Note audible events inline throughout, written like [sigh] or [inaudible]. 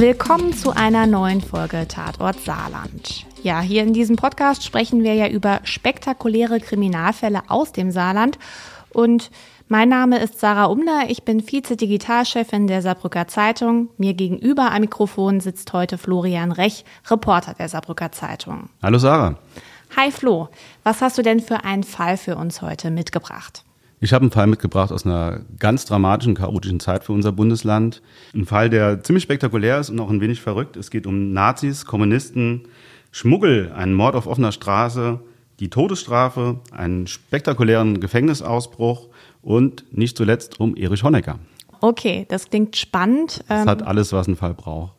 Willkommen zu einer neuen Folge Tatort Saarland. Ja, hier in diesem Podcast sprechen wir ja über spektakuläre Kriminalfälle aus dem Saarland. Und mein Name ist Sarah Umler, ich bin Vize-Digitalchefin der Saarbrücker Zeitung. Mir gegenüber am Mikrofon sitzt heute Florian Rech, Reporter der Saarbrücker Zeitung. Hallo Sarah. Hi Flo, was hast du denn für einen Fall für uns heute mitgebracht? Ich habe einen Fall mitgebracht aus einer ganz dramatischen, chaotischen Zeit für unser Bundesland. Ein Fall, der ziemlich spektakulär ist und auch ein wenig verrückt. Es geht um Nazis, Kommunisten, Schmuggel, einen Mord auf offener Straße, die Todesstrafe, einen spektakulären Gefängnisausbruch und nicht zuletzt um Erich Honecker. Okay, das klingt spannend. Das hat ähm, alles, was ein Fall braucht.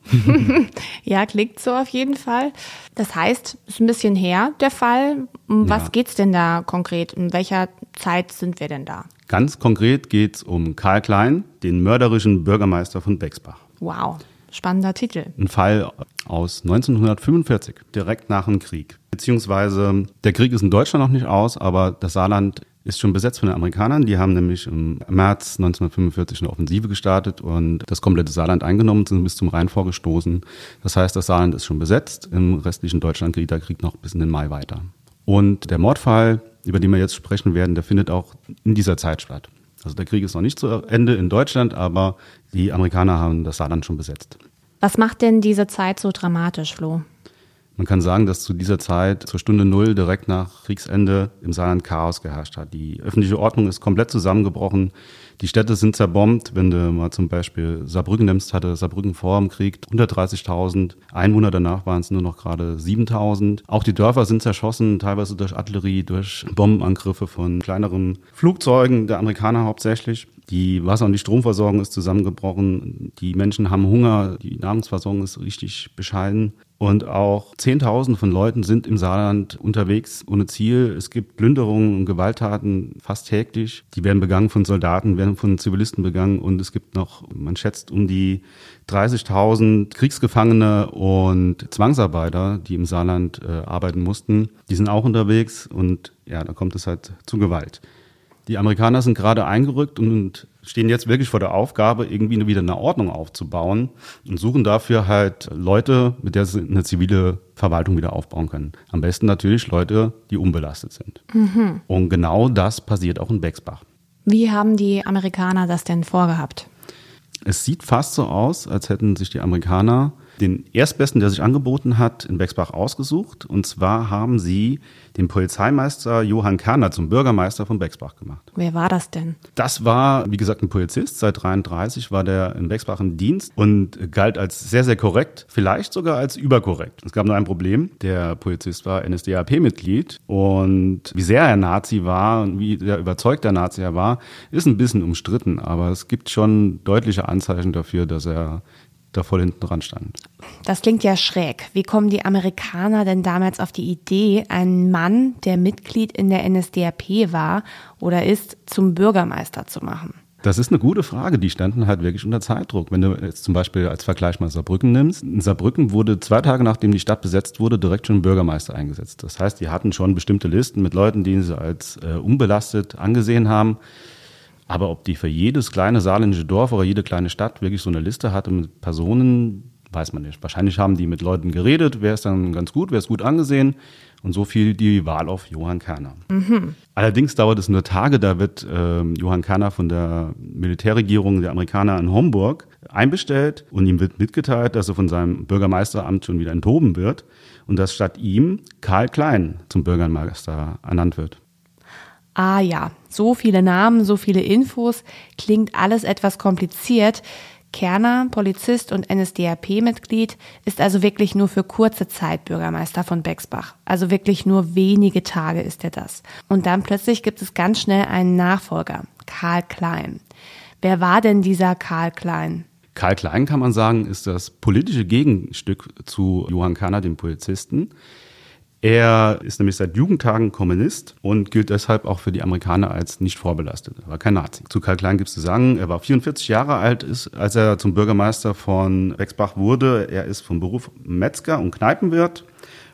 [laughs] ja, klingt so auf jeden Fall. Das heißt, es ist ein bisschen her, der Fall. Um was ja. geht's denn da konkret? In welcher Zeit sind wir denn da? Ganz konkret geht's um Karl Klein, den mörderischen Bürgermeister von Bexbach. Wow, spannender Titel. Ein Fall aus 1945, direkt nach dem Krieg. Beziehungsweise der Krieg ist in Deutschland noch nicht aus, aber das Saarland ist schon besetzt von den Amerikanern. Die haben nämlich im März 1945 eine Offensive gestartet und das komplette Saarland eingenommen, sind bis zum Rhein vorgestoßen. Das heißt, das Saarland ist schon besetzt. Im restlichen Deutschland geht der Krieg noch bis in den Mai weiter. Und der Mordfall, über den wir jetzt sprechen werden, der findet auch in dieser Zeit statt. Also der Krieg ist noch nicht zu Ende in Deutschland, aber die Amerikaner haben das Saarland schon besetzt. Was macht denn diese Zeit so dramatisch, Flo? Man kann sagen, dass zu dieser Zeit, zur Stunde Null, direkt nach Kriegsende, im Saarland Chaos geherrscht hat. Die öffentliche Ordnung ist komplett zusammengebrochen. Die Städte sind zerbombt. Wenn du mal zum Beispiel Saarbrücken nimmst, hatte Saarbrücken vor dem Krieg 130.000 Einwohner. Danach waren es nur noch gerade 7.000. Auch die Dörfer sind zerschossen, teilweise durch Artillerie, durch Bombenangriffe von kleineren Flugzeugen der Amerikaner hauptsächlich. Die Wasser- und die Stromversorgung ist zusammengebrochen. Die Menschen haben Hunger. Die Nahrungsversorgung ist richtig bescheiden. Und auch Zehntausende von Leuten sind im Saarland unterwegs ohne Ziel. Es gibt Plünderungen und Gewalttaten fast täglich. Die werden begangen von Soldaten, werden von Zivilisten begangen. Und es gibt noch, man schätzt, um die 30.000 Kriegsgefangene und Zwangsarbeiter, die im Saarland äh, arbeiten mussten. Die sind auch unterwegs und ja, da kommt es halt zu Gewalt. Die Amerikaner sind gerade eingerückt und stehen jetzt wirklich vor der Aufgabe, irgendwie wieder eine Ordnung aufzubauen und suchen dafür halt Leute, mit der sie eine zivile Verwaltung wieder aufbauen können. Am besten natürlich Leute, die unbelastet sind. Mhm. Und genau das passiert auch in Bexbach. Wie haben die Amerikaner das denn vorgehabt? Es sieht fast so aus, als hätten sich die Amerikaner den Erstbesten, der sich angeboten hat, in Bexbach ausgesucht. Und zwar haben sie den Polizeimeister Johann Kerner zum Bürgermeister von Bexbach gemacht. Wer war das denn? Das war, wie gesagt, ein Polizist. Seit 33 war der in Bexbach im Dienst und galt als sehr, sehr korrekt, vielleicht sogar als überkorrekt. Es gab nur ein Problem. Der Polizist war NSDAP-Mitglied und wie sehr er Nazi war und wie sehr überzeugt der Nazi er war, ist ein bisschen umstritten. Aber es gibt schon deutliche Anzeichen dafür, dass er da voll hinten dran stand. Das klingt ja schräg. Wie kommen die Amerikaner denn damals auf die Idee, einen Mann, der Mitglied in der NSDAP war oder ist, zum Bürgermeister zu machen? Das ist eine gute Frage. Die standen halt wirklich unter Zeitdruck. Wenn du jetzt zum Beispiel als Vergleich mal Saarbrücken nimmst. In Saarbrücken wurde zwei Tage nachdem die Stadt besetzt wurde, direkt schon ein Bürgermeister eingesetzt. Das heißt, die hatten schon bestimmte Listen mit Leuten, die sie als äh, unbelastet angesehen haben. Aber ob die für jedes kleine saarländische Dorf oder jede kleine Stadt wirklich so eine Liste hatte mit Personen, weiß man nicht. Wahrscheinlich haben die mit Leuten geredet, wer ist dann ganz gut, wer ist gut angesehen. Und so fiel die Wahl auf Johann Kerner. Mhm. Allerdings dauert es nur Tage, da wird äh, Johann Kerner von der Militärregierung der Amerikaner in Homburg einbestellt und ihm wird mitgeteilt, dass er von seinem Bürgermeisteramt schon wieder enthoben wird und dass statt ihm Karl Klein zum Bürgermeister ernannt wird. Ah ja, so viele Namen, so viele Infos, klingt alles etwas kompliziert. Kerner, Polizist und NSDAP-Mitglied, ist also wirklich nur für kurze Zeit Bürgermeister von Bexbach. Also wirklich nur wenige Tage ist er das. Und dann plötzlich gibt es ganz schnell einen Nachfolger, Karl Klein. Wer war denn dieser Karl Klein? Karl Klein, kann man sagen, ist das politische Gegenstück zu Johann Kerner, dem Polizisten. Er ist nämlich seit Jugendtagen Kommunist und gilt deshalb auch für die Amerikaner als nicht vorbelastet. Er war kein Nazi. Zu Karl Klein gibt es zu sagen, er war 44 Jahre alt, ist, als er zum Bürgermeister von Wexbach wurde. Er ist vom Beruf Metzger und Kneipenwirt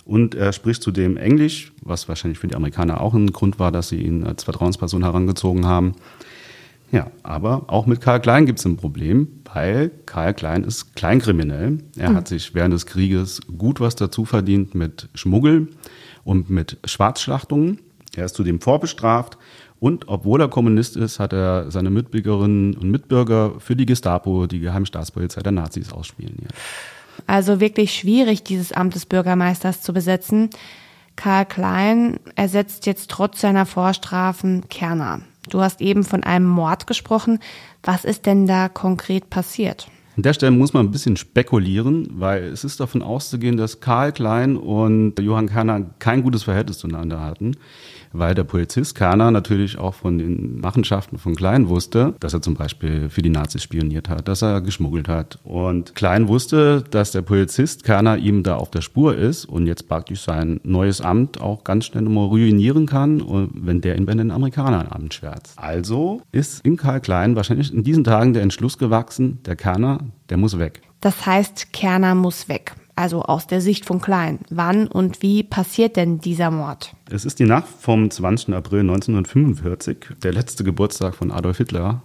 und er spricht zudem Englisch, was wahrscheinlich für die Amerikaner auch ein Grund war, dass sie ihn als Vertrauensperson herangezogen haben. Ja, aber auch mit Karl Klein gibt es ein Problem, weil Karl Klein ist kleinkriminell. Er mhm. hat sich während des Krieges gut was dazu verdient mit Schmuggel und mit Schwarzschlachtungen. Er ist zudem vorbestraft und obwohl er Kommunist ist, hat er seine Mitbürgerinnen und Mitbürger für die Gestapo, die Geheimstaatspolizei der Nazis ausspioniert. Also wirklich schwierig, dieses Amt des Bürgermeisters zu besetzen. Karl Klein ersetzt jetzt trotz seiner Vorstrafen Kerner. Du hast eben von einem Mord gesprochen. Was ist denn da konkret passiert? An der Stelle muss man ein bisschen spekulieren, weil es ist davon auszugehen, dass Karl Klein und Johann Kerner kein gutes Verhältnis zueinander hatten weil der Polizist Kerner natürlich auch von den Machenschaften von Klein wusste, dass er zum Beispiel für die Nazis spioniert hat, dass er geschmuggelt hat. Und Klein wusste, dass der Polizist Kerner ihm da auf der Spur ist und jetzt praktisch sein neues Amt auch ganz schnell nochmal ruinieren kann, wenn der ihn bei den Amerikanern anschwärzt. Also ist in Karl Klein wahrscheinlich in diesen Tagen der Entschluss gewachsen, der Kerner, der muss weg. Das heißt, Kerner muss weg also aus der Sicht von Klein. Wann und wie passiert denn dieser Mord? Es ist die Nacht vom 20. April 1945, der letzte Geburtstag von Adolf Hitler,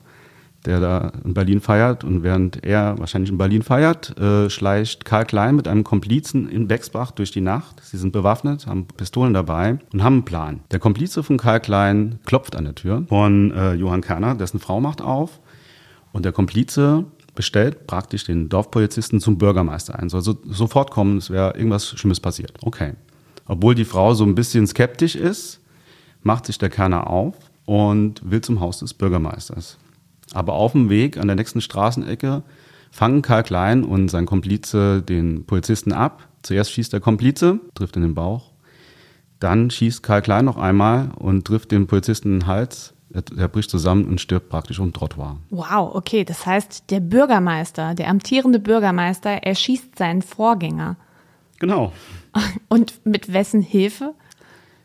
der da in Berlin feiert. Und während er wahrscheinlich in Berlin feiert, äh, schleicht Karl Klein mit einem Komplizen in Bexbach durch die Nacht. Sie sind bewaffnet, haben Pistolen dabei und haben einen Plan. Der Komplize von Karl Klein klopft an der Tür von äh, Johann Kerner, dessen Frau macht auf. Und der Komplize bestellt praktisch den Dorfpolizisten zum Bürgermeister ein. Soll so, sofort kommen, es wäre irgendwas Schlimmes passiert. Okay. Obwohl die Frau so ein bisschen skeptisch ist, macht sich der Kerner auf und will zum Haus des Bürgermeisters. Aber auf dem Weg an der nächsten Straßenecke fangen Karl Klein und sein Komplize den Polizisten ab. Zuerst schießt der Komplize, trifft in den Bauch. Dann schießt Karl Klein noch einmal und trifft den Polizisten in den Hals. Er, er, bricht zusammen und stirbt praktisch um Trottoir. Wow, okay. Das heißt, der Bürgermeister, der amtierende Bürgermeister, erschießt seinen Vorgänger. Genau. [laughs] Und mit wessen Hilfe?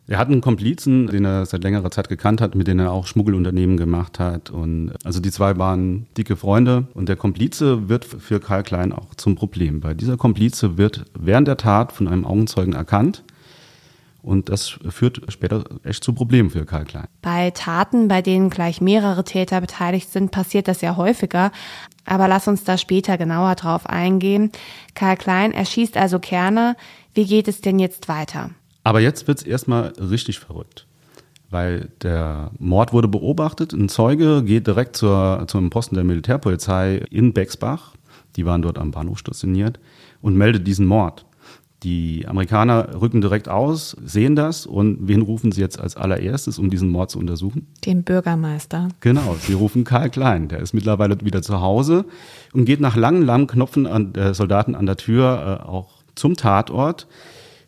Er hat einen Komplizen, den er seit längerer Zeit gekannt hat, mit dem er auch Schmuggelunternehmen gemacht hat. Und also die zwei waren dicke Freunde. Und der Komplize wird für Karl Klein auch zum Problem, weil dieser Komplize wird während der Tat von einem Augenzeugen erkannt und das führt später echt zu Problemen für Karl Klein. Bei Taten, bei denen gleich mehrere Täter beteiligt sind, passiert das ja häufiger. Aber lass uns da später genauer drauf eingehen. Karl Klein erschießt also Kerner. Wie geht es denn jetzt weiter? Aber jetzt wird es erstmal richtig verrückt. Weil der Mord wurde beobachtet. Ein Zeuge geht direkt zur, zum Posten der Militärpolizei in Bexbach. Die waren dort am Bahnhof stationiert und meldet diesen Mord. Die Amerikaner rücken direkt aus, sehen das und wen rufen sie jetzt als allererstes, um diesen Mord zu untersuchen? Den Bürgermeister. Genau, sie rufen Karl Klein. Der ist mittlerweile wieder zu Hause und geht nach langen, langen Knopfen an der Soldaten an der Tür äh, auch zum Tatort.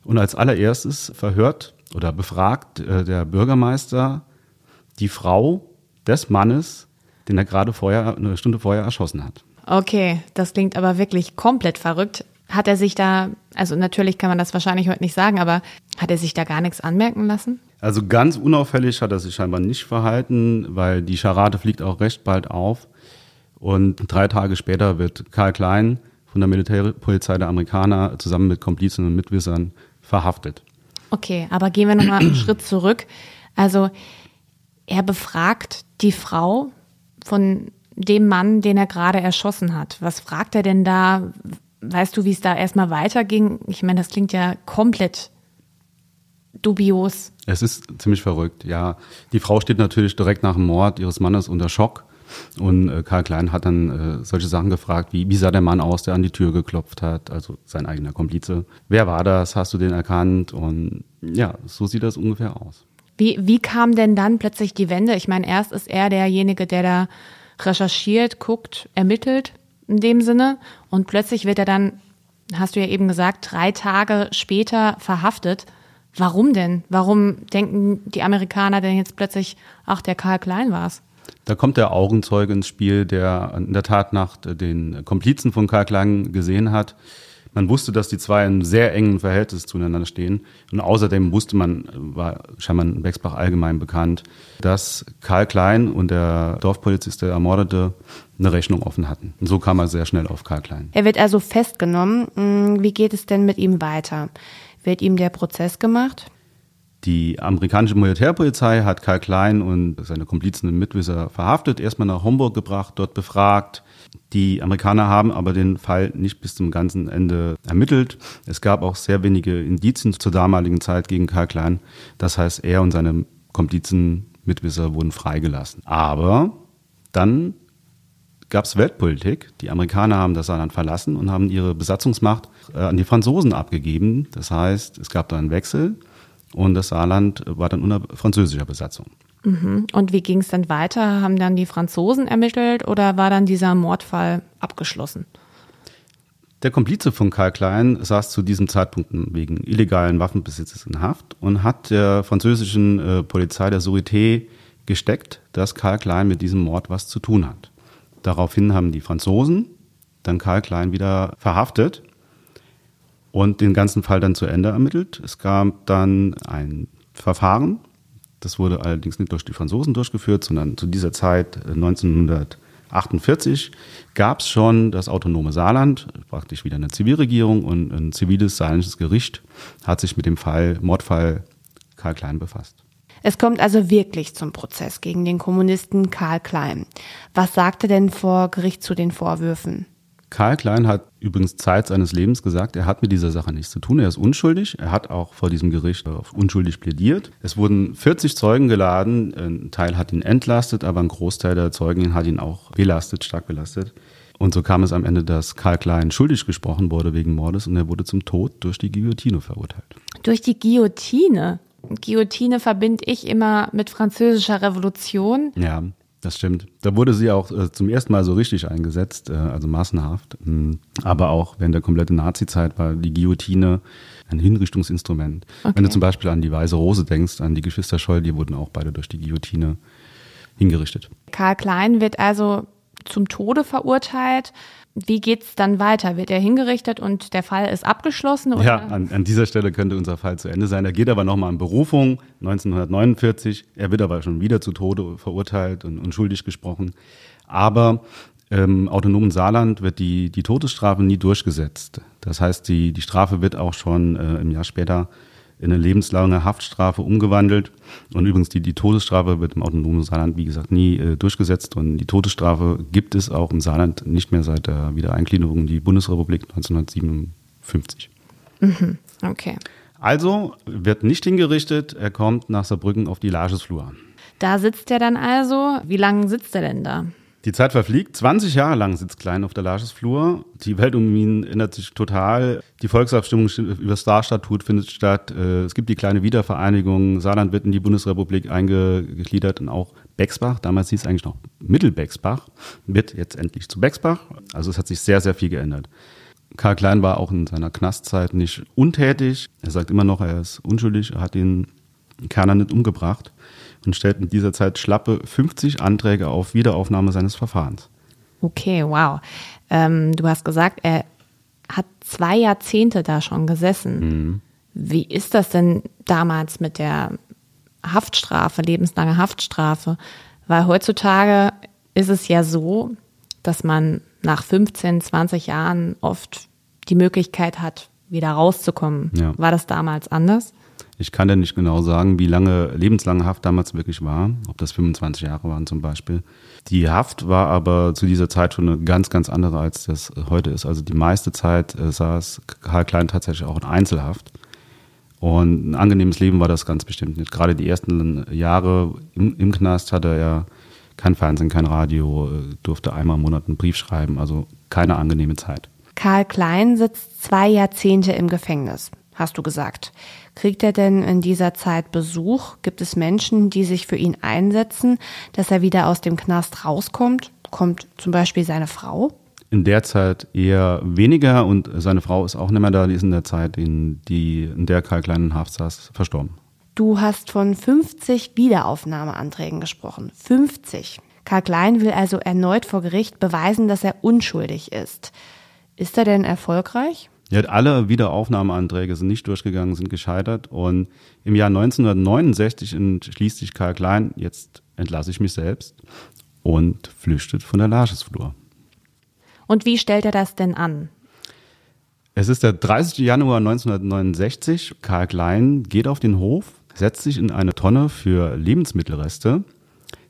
Und als allererstes verhört oder befragt äh, der Bürgermeister die Frau des Mannes, den er gerade vorher, eine Stunde vorher erschossen hat. Okay, das klingt aber wirklich komplett verrückt. Hat er sich da, also natürlich kann man das wahrscheinlich heute nicht sagen, aber hat er sich da gar nichts anmerken lassen? Also ganz unauffällig hat er sich scheinbar nicht verhalten, weil die Scharade fliegt auch recht bald auf. Und drei Tage später wird Karl Klein von der Militärpolizei der Amerikaner zusammen mit Komplizen und Mitwissern verhaftet. Okay, aber gehen wir nochmal einen [clears throat] Schritt zurück. Also er befragt die Frau von dem Mann, den er gerade erschossen hat. Was fragt er denn da? Weißt du, wie es da erstmal weiterging? Ich meine, das klingt ja komplett dubios. Es ist ziemlich verrückt, ja. Die Frau steht natürlich direkt nach dem Mord ihres Mannes unter Schock. Und äh, Karl Klein hat dann äh, solche Sachen gefragt, wie, wie sah der Mann aus, der an die Tür geklopft hat, also sein eigener Komplize. Wer war das? Hast du den erkannt? Und ja, so sieht das ungefähr aus. Wie, wie kam denn dann plötzlich die Wende? Ich meine, erst ist er derjenige, der da recherchiert, guckt, ermittelt in dem Sinne. Und plötzlich wird er dann, hast du ja eben gesagt, drei Tage später verhaftet. Warum denn? Warum denken die Amerikaner denn jetzt plötzlich, ach, der Karl Klein war's? Da kommt der Augenzeuge ins Spiel, der in der Tatnacht den Komplizen von Karl Klein gesehen hat. Man wusste, dass die zwei in sehr engen Verhältnis zueinander stehen. Und außerdem wusste man, war scheinbar in Bexbach allgemein bekannt, dass Karl Klein und der Dorfpolizist, der Ermordete, eine Rechnung offen hatten. Und so kam er sehr schnell auf Karl Klein. Er wird also festgenommen. Hm, wie geht es denn mit ihm weiter? Wird ihm der Prozess gemacht? Die amerikanische Militärpolizei hat Karl Klein und seine Komplizen und Mitwisser verhaftet, erstmal nach Homburg gebracht, dort befragt. Die Amerikaner haben aber den Fall nicht bis zum ganzen Ende ermittelt. Es gab auch sehr wenige Indizien zur damaligen Zeit gegen Karl Klein. Das heißt, er und seine Komplizen, Mitwisser wurden freigelassen. Aber dann gab es Weltpolitik. Die Amerikaner haben das Saarland verlassen und haben ihre Besatzungsmacht äh, an die Franzosen abgegeben. Das heißt, es gab da einen Wechsel und das Saarland war dann unter französischer Besatzung. Mhm. Und wie ging es dann weiter? Haben dann die Franzosen ermittelt oder war dann dieser Mordfall abgeschlossen? Der Komplize von Karl Klein saß zu diesem Zeitpunkt wegen illegalen Waffenbesitzes in Haft und hat der französischen äh, Polizei der Sûreté gesteckt, dass Karl Klein mit diesem Mord was zu tun hat. Daraufhin haben die Franzosen dann Karl Klein wieder verhaftet und den ganzen Fall dann zu Ende ermittelt. Es gab dann ein Verfahren, das wurde allerdings nicht durch die Franzosen durchgeführt, sondern zu dieser Zeit 1948 gab es schon das autonome Saarland, praktisch wieder eine Zivilregierung und ein ziviles saarländisches Gericht hat sich mit dem Fall, Mordfall Karl Klein befasst. Es kommt also wirklich zum Prozess gegen den Kommunisten Karl Klein. Was sagte denn vor Gericht zu den Vorwürfen? Karl Klein hat übrigens Zeit seines Lebens gesagt, er hat mit dieser Sache nichts zu tun, er ist unschuldig. Er hat auch vor diesem Gericht auf unschuldig plädiert. Es wurden 40 Zeugen geladen, ein Teil hat ihn entlastet, aber ein Großteil der Zeugen hat ihn auch belastet, stark belastet. Und so kam es am Ende, dass Karl Klein schuldig gesprochen wurde wegen Mordes und er wurde zum Tod durch die Guillotine verurteilt. Durch die Guillotine? Guillotine verbinde ich immer mit französischer Revolution. Ja, das stimmt. Da wurde sie auch äh, zum ersten Mal so richtig eingesetzt, äh, also massenhaft. Ähm, aber auch während der kompletten Nazi-Zeit war die Guillotine ein Hinrichtungsinstrument. Okay. Wenn du zum Beispiel an die Weiße Rose denkst, an die Geschwister Scholl, die wurden auch beide durch die Guillotine hingerichtet. Karl Klein wird also zum Tode verurteilt wie geht es dann weiter? Wird er hingerichtet und der Fall ist abgeschlossen? Oder? Ja, an, an dieser Stelle könnte unser Fall zu Ende sein. Er geht aber nochmal in Berufung 1949. Er wird aber schon wieder zu Tode verurteilt und, und schuldig gesprochen. Aber im autonomen Saarland wird die, die Todesstrafe nie durchgesetzt. Das heißt, die, die Strafe wird auch schon äh, im Jahr später in eine lebenslange Haftstrafe umgewandelt. Und übrigens, die, die Todesstrafe wird im autonomen Saarland, wie gesagt, nie äh, durchgesetzt. Und die Todesstrafe gibt es auch im Saarland nicht mehr seit der Wiedereingliederung in die Bundesrepublik 1957. Mhm, okay. Also wird nicht hingerichtet, er kommt nach Saarbrücken auf die Lagesflur. Da sitzt er dann also. Wie lange sitzt er denn da? Die Zeit verfliegt. 20 Jahre lang sitzt Klein auf der Lagesflur. Die Welt um ihn ändert sich total. Die Volksabstimmung über das Starstatut findet statt. Äh, es gibt die kleine Wiedervereinigung. Saarland wird in die Bundesrepublik eingegliedert und auch Bexbach, damals hieß es eigentlich noch Mittelbexbach, wird jetzt endlich zu Bexbach. Also es hat sich sehr, sehr viel geändert. Karl Klein war auch in seiner Knastzeit nicht untätig. Er sagt immer noch, er ist unschuldig, er hat den Kerner nicht umgebracht und stellt in dieser Zeit schlappe 50 Anträge auf Wiederaufnahme seines Verfahrens. Okay, wow. Ähm, du hast gesagt, er hat zwei Jahrzehnte da schon gesessen. Mhm. Wie ist das denn damals mit der Haftstrafe, lebenslange Haftstrafe? Weil heutzutage ist es ja so, dass man nach 15, 20 Jahren oft die Möglichkeit hat, wieder rauszukommen. Ja. War das damals anders? Ich kann ja nicht genau sagen, wie lange lebenslange Haft damals wirklich war, ob das 25 Jahre waren zum Beispiel. Die Haft war aber zu dieser Zeit schon eine ganz, ganz andere, als das heute ist. Also die meiste Zeit äh, saß Karl Klein tatsächlich auch in Einzelhaft. Und ein angenehmes Leben war das ganz bestimmt nicht. Gerade die ersten Jahre im, im Knast hatte er kein Fernsehen, kein Radio, äh, durfte einmal im Monat einen Brief schreiben, also keine angenehme Zeit. Karl Klein sitzt zwei Jahrzehnte im Gefängnis hast du gesagt. Kriegt er denn in dieser Zeit Besuch? Gibt es Menschen, die sich für ihn einsetzen, dass er wieder aus dem Knast rauskommt? Kommt zum Beispiel seine Frau? In der Zeit eher weniger und seine Frau ist auch nicht mehr da. Die ist in der Zeit, in, die, in der Karl Klein Haft saß, verstorben. Du hast von 50 Wiederaufnahmeanträgen gesprochen. 50. Karl Klein will also erneut vor Gericht beweisen, dass er unschuldig ist. Ist er denn erfolgreich? Ja, alle Wiederaufnahmeanträge sind nicht durchgegangen, sind gescheitert. Und im Jahr 1969 entschließt sich Karl Klein, jetzt entlasse ich mich selbst und flüchtet von der Lagesflur. Und wie stellt er das denn an? Es ist der 30. Januar 1969. Karl Klein geht auf den Hof, setzt sich in eine Tonne für Lebensmittelreste,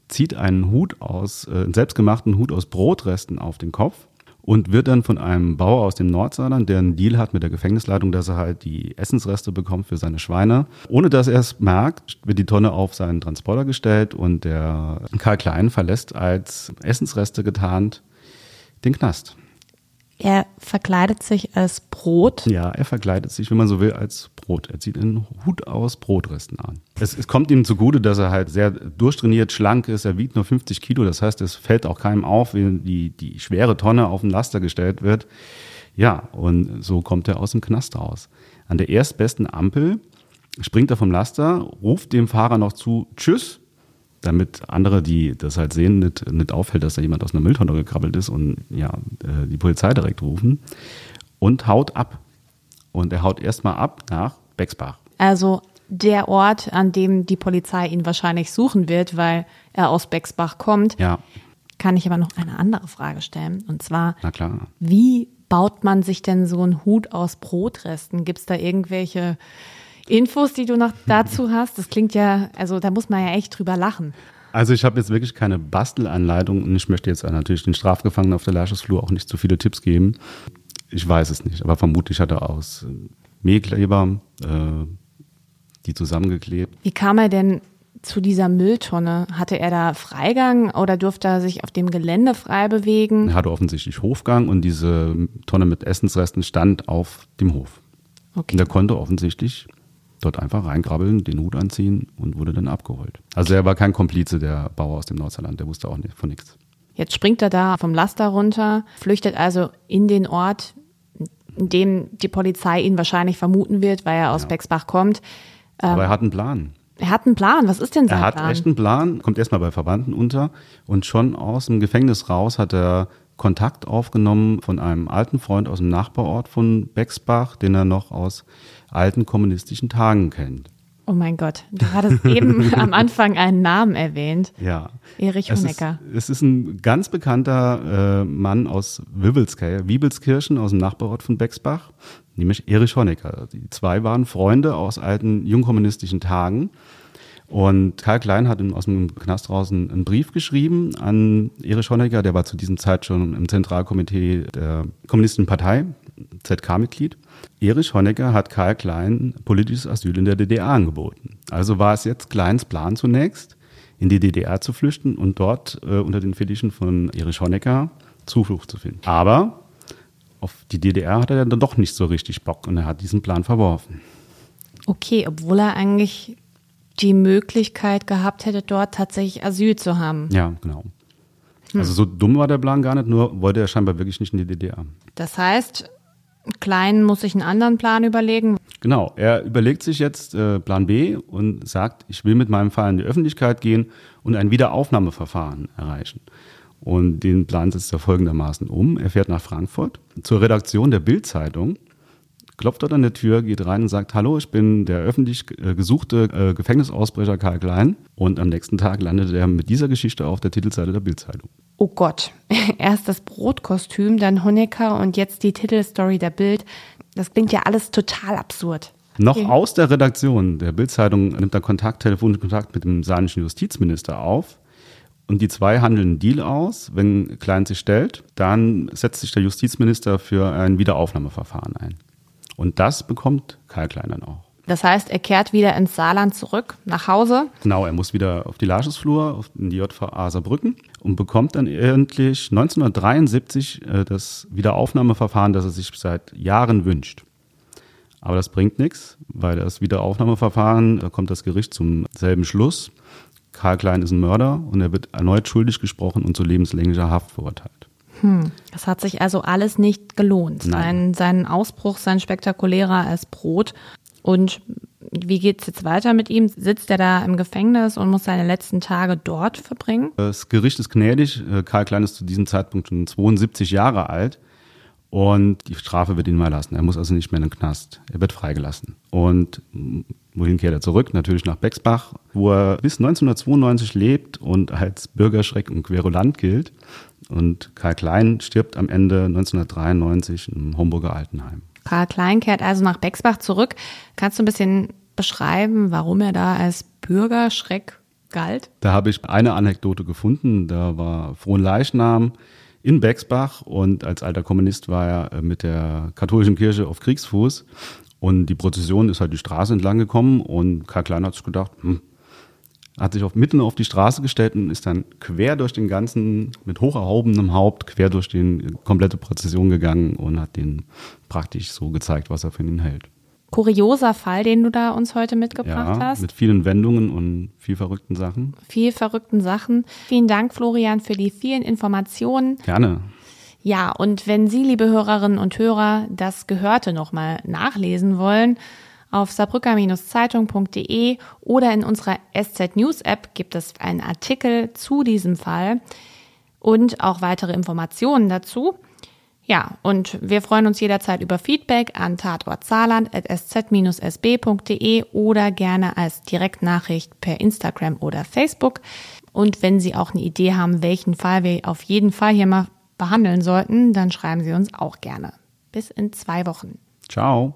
zieht einen Hut aus, äh, einen selbstgemachten Hut aus Brotresten auf den Kopf und wird dann von einem Bauer aus dem Nordsaarland, der einen Deal hat mit der Gefängnisleitung, dass er halt die Essensreste bekommt für seine Schweine. Ohne dass er es merkt, wird die Tonne auf seinen Transporter gestellt und der Karl Klein verlässt als Essensreste getarnt den Knast. Er verkleidet sich als Brot. Ja, er verkleidet sich, wenn man so will, als Brot. Er zieht einen Hut aus Brotresten an. Es, es, kommt ihm zugute, dass er halt sehr durchtrainiert, schlank ist. Er wiegt nur 50 Kilo. Das heißt, es fällt auch keinem auf, wenn die, die schwere Tonne auf den Laster gestellt wird. Ja, und so kommt er aus dem Knast raus. An der erstbesten Ampel springt er vom Laster, ruft dem Fahrer noch zu, tschüss, damit andere, die das halt sehen, nicht, nicht auffällt, dass da jemand aus einer Mülltonne gekrabbelt ist und ja, äh, die Polizei direkt rufen und haut ab. Und er haut erstmal ab nach Bexbach. Also der Ort, an dem die Polizei ihn wahrscheinlich suchen wird, weil er aus Bexbach kommt. Ja. Kann ich aber noch eine andere Frage stellen. Und zwar, Na klar. wie baut man sich denn so einen Hut aus Brotresten? Gibt es da irgendwelche Infos, die du noch dazu hast? Das klingt ja, also da muss man ja echt drüber lachen. Also ich habe jetzt wirklich keine Bastelanleitung und ich möchte jetzt natürlich den Strafgefangenen auf der Lehrstuhlflur auch nicht zu viele Tipps geben. Ich weiß es nicht, aber vermutlich hat er aus Mehlkleber äh, die zusammengeklebt. Wie kam er denn zu dieser Mülltonne? Hatte er da Freigang oder durfte er sich auf dem Gelände frei bewegen? Er hatte offensichtlich Hofgang und diese Tonne mit Essensresten stand auf dem Hof. Okay. Und er konnte offensichtlich dort einfach reinkrabbeln, den Hut anziehen und wurde dann abgeholt. Also er war kein Komplize der Bauer aus dem Nordsaarland, der wusste auch von nichts. Jetzt springt er da vom Laster runter, flüchtet also in den Ort, in dem die Polizei ihn wahrscheinlich vermuten wird, weil er aus ja. Bexbach kommt. Aber er hat einen Plan. Er hat einen Plan. Was ist denn sein Plan? Er hat Plan? echt einen Plan, kommt erstmal bei Verwandten unter und schon aus dem Gefängnis raus hat er Kontakt aufgenommen von einem alten Freund aus dem Nachbarort von Bexbach, den er noch aus alten kommunistischen Tagen kennt. Oh mein Gott, du hattest [laughs] eben am Anfang einen Namen erwähnt. Ja. Erich Honecker. Es ist, es ist ein ganz bekannter äh, Mann aus Wiebelskirchen aus dem Nachbarort von Bexbach, nämlich Erich Honecker. Die zwei waren Freunde aus alten jungkommunistischen Tagen. Und Karl Klein hat aus dem Knast draußen einen Brief geschrieben an Erich Honecker, der war zu diesem Zeit schon im Zentralkomitee der Kommunistischen Partei, ZK-Mitglied. Erich Honecker hat Karl Klein politisches Asyl in der DDR angeboten. Also war es jetzt Kleins Plan zunächst, in die DDR zu flüchten und dort äh, unter den Fittichen von Erich Honecker Zuflucht zu finden. Aber auf die DDR hat er dann doch nicht so richtig Bock und er hat diesen Plan verworfen. Okay, obwohl er eigentlich die Möglichkeit gehabt hätte, dort tatsächlich Asyl zu haben. Ja, genau. Hm. Also so dumm war der Plan gar nicht, nur wollte er scheinbar wirklich nicht in die DDR. Das heißt, Klein muss sich einen anderen Plan überlegen. Genau, er überlegt sich jetzt äh, Plan B und sagt, ich will mit meinem Fall in die Öffentlichkeit gehen und ein Wiederaufnahmeverfahren erreichen. Und den Plan setzt er folgendermaßen um. Er fährt nach Frankfurt zur Redaktion der Bild-Zeitung, klopft dort an der Tür, geht rein und sagt, hallo, ich bin der öffentlich äh, gesuchte äh, Gefängnisausbrecher Karl Klein. Und am nächsten Tag landet er mit dieser Geschichte auf der Titelseite der Bild-Zeitung oh Gott, [laughs] erst das Brotkostüm, dann Honecker und jetzt die Titelstory der Bild. Das klingt ja alles total absurd. Noch okay. aus der Redaktion der Bildzeitung nimmt er Kontakt, telefonischen Kontakt mit dem saarländischen Justizminister auf. Und die zwei handeln einen Deal aus. Wenn Klein sich stellt, dann setzt sich der Justizminister für ein Wiederaufnahmeverfahren ein. Und das bekommt Karl Klein dann auch. Das heißt, er kehrt wieder ins Saarland zurück, nach Hause. Genau, er muss wieder auf die Lagesflur, auf die JVA Saarbrücken und bekommt dann endlich 1973 äh, das Wiederaufnahmeverfahren, das er sich seit Jahren wünscht. Aber das bringt nichts, weil das Wiederaufnahmeverfahren, da kommt das Gericht zum selben Schluss. Karl Klein ist ein Mörder und er wird erneut schuldig gesprochen und zu lebenslänglicher Haft verurteilt. Hm, das hat sich also alles nicht gelohnt. Sein, sein Ausbruch, sein spektakulärer als Brot und wie geht es jetzt weiter mit ihm? Sitzt er da im Gefängnis und muss seine letzten Tage dort verbringen? Das Gericht ist gnädig. Äh, Karl Klein ist zu diesem Zeitpunkt schon 72 Jahre alt. Und die Strafe wird ihn mal lassen. Er muss also nicht mehr in den Knast. Er wird freigelassen. Und wohin kehrt er zurück? Natürlich nach Bexbach, wo er bis 1992 lebt und als Bürgerschreck und Querulant gilt. Und Karl Klein stirbt am Ende 1993 im Homburger Altenheim. Karl Klein kehrt also nach Bexbach zurück. Kannst du ein bisschen beschreiben, warum er da als Bürgerschreck galt? Da habe ich eine Anekdote gefunden. Da war Frohnleichnam in Bexbach und als alter Kommunist war er äh, mit der katholischen Kirche auf Kriegsfuß und die Prozession ist halt die Straße entlang gekommen und Karl Klein hat sich gedacht, hm, hat sich auf, mitten auf die Straße gestellt und ist dann quer durch den ganzen, mit hoch erhobenem Haupt, quer durch die komplette Prozession gegangen und hat den praktisch so gezeigt, was er für ihn hält. Kurioser Fall, den du da uns heute mitgebracht ja, hast. Mit vielen Wendungen und viel verrückten Sachen. Viel verrückten Sachen. Vielen Dank, Florian, für die vielen Informationen. Gerne. Ja, und wenn Sie, liebe Hörerinnen und Hörer, das Gehörte nochmal nachlesen wollen, auf saarbrücker-zeitung.de oder in unserer SZ News App gibt es einen Artikel zu diesem Fall und auch weitere Informationen dazu. Ja, und wir freuen uns jederzeit über Feedback an tatortsaarland.sz-sb.de oder gerne als Direktnachricht per Instagram oder Facebook. Und wenn Sie auch eine Idee haben, welchen Fall wir auf jeden Fall hier mal behandeln sollten, dann schreiben Sie uns auch gerne. Bis in zwei Wochen. Ciao.